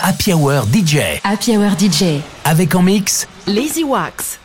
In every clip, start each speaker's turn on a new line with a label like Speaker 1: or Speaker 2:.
Speaker 1: Happy Hour DJ.
Speaker 2: Happy Hour DJ.
Speaker 1: Avec en mix
Speaker 2: Lazy Wax.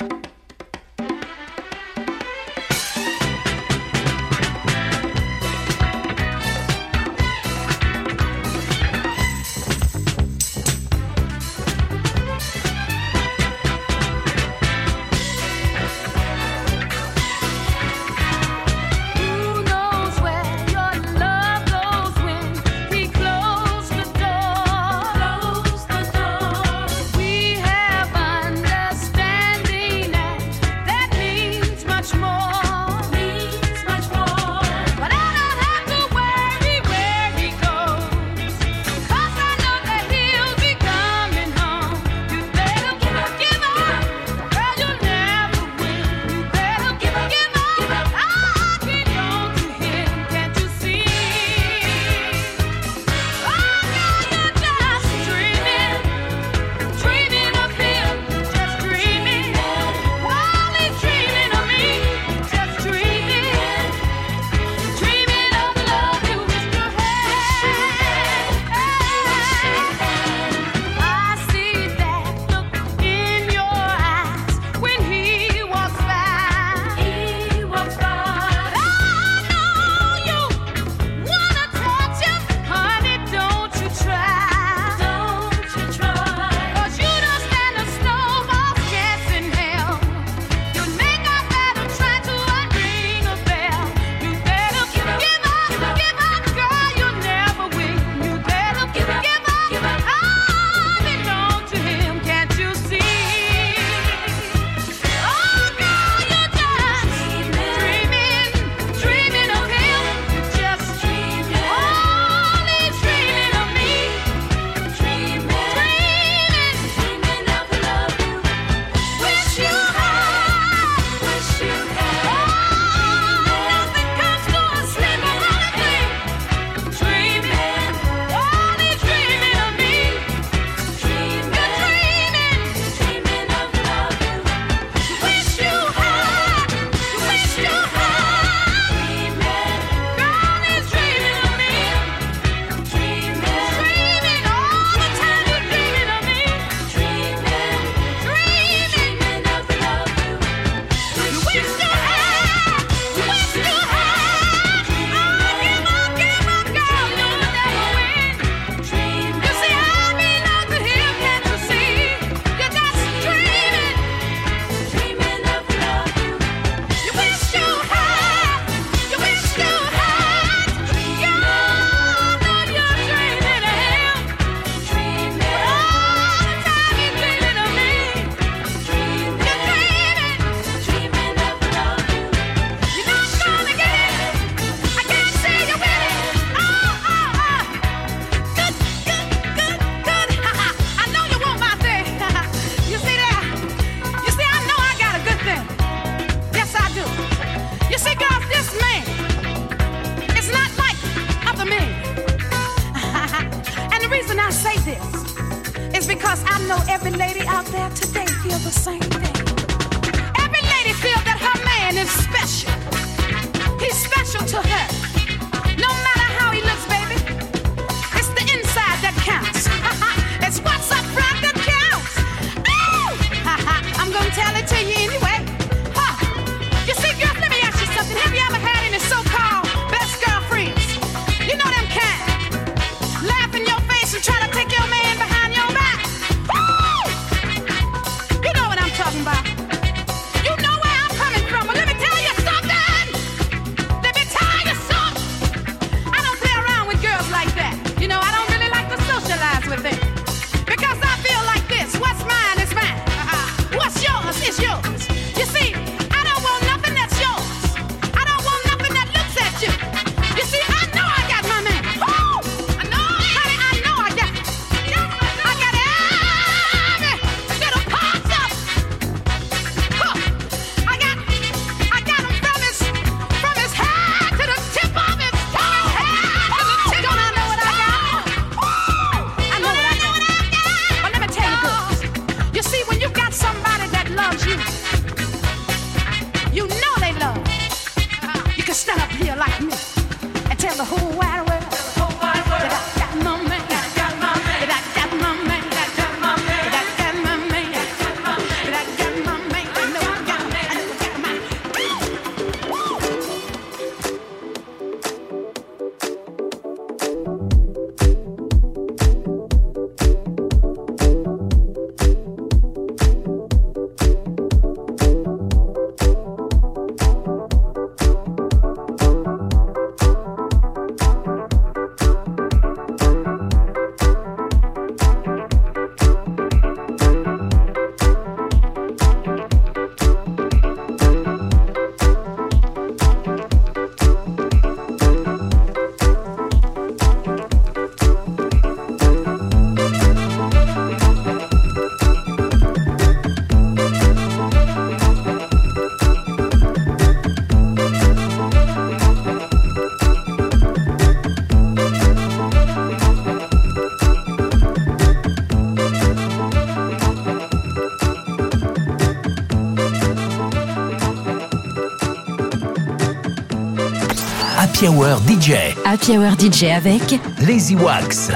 Speaker 2: Happy Hour DJ.
Speaker 3: Happy Hour DJ avec
Speaker 2: Lazy Wax.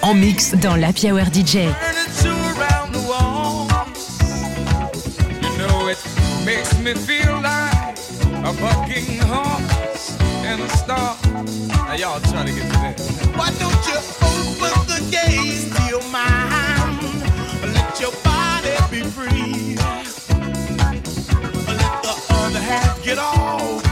Speaker 3: En mix dans la Hour DJ.
Speaker 4: makes me feel like a bucking horse and a star. Now y'all trying to get to that.
Speaker 1: Why don't you open the gates to your mind? Let your body be free. Let the other half get off.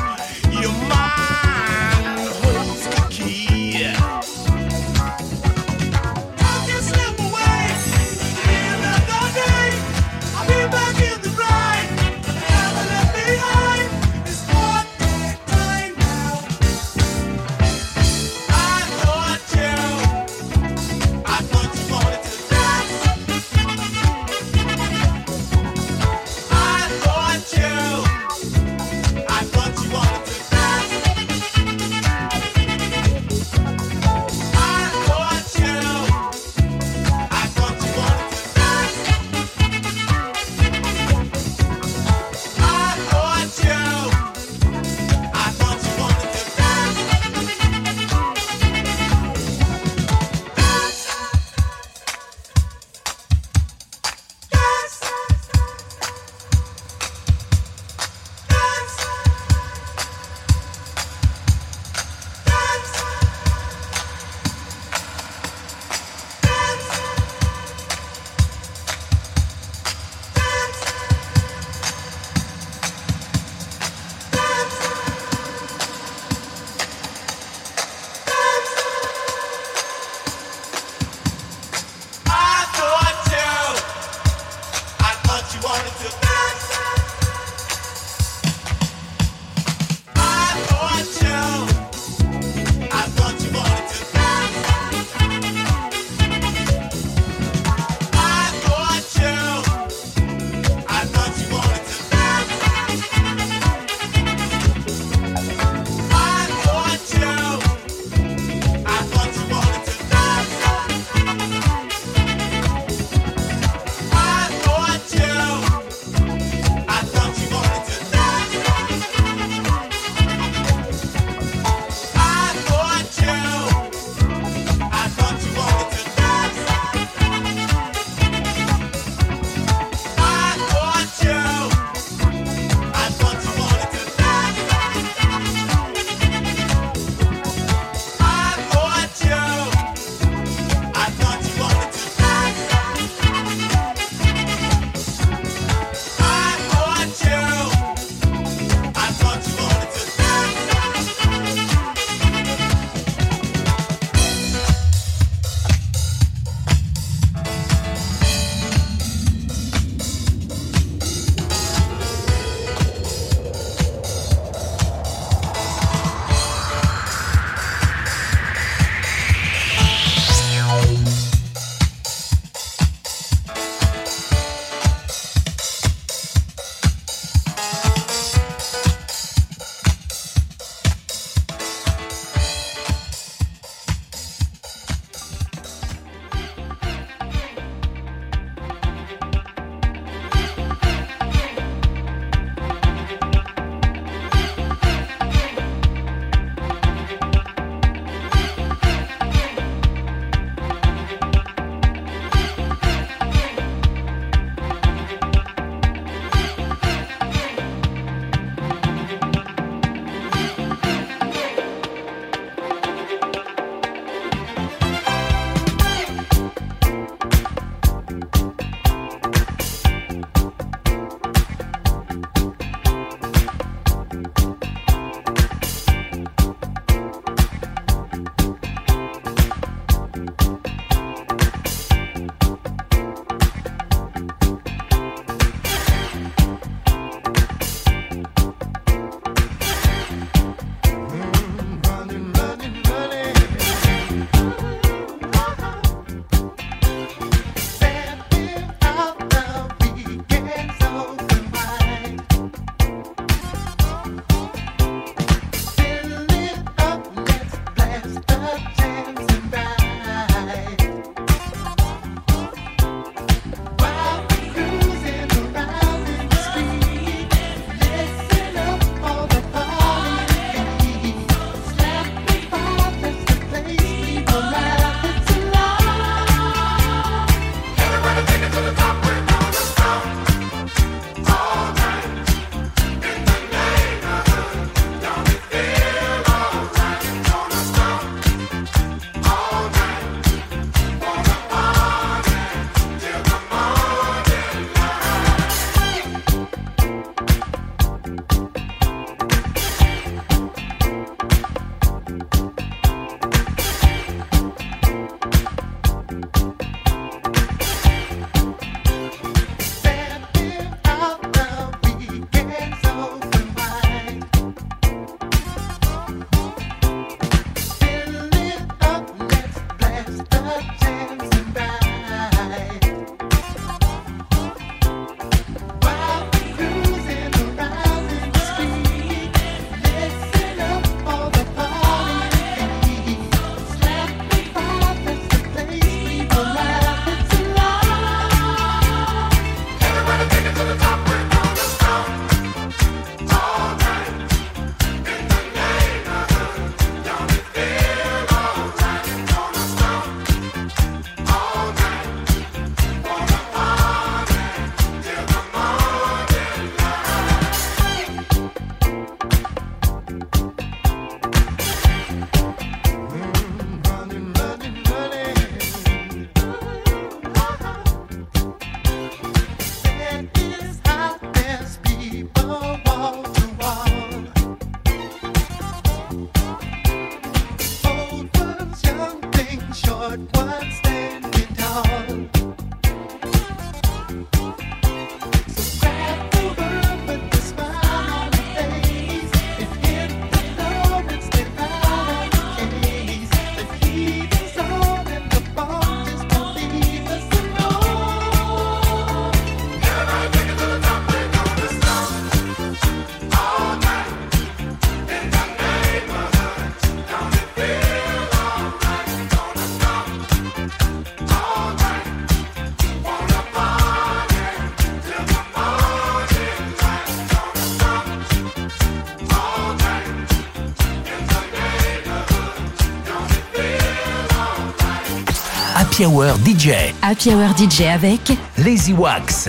Speaker 5: Happy Hour DJ.
Speaker 3: Happy Hour DJ avec
Speaker 5: Lazy Wax.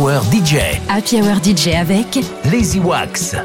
Speaker 6: Hour DJ.
Speaker 3: Happy Hour DJ avec
Speaker 6: Lazy Wax.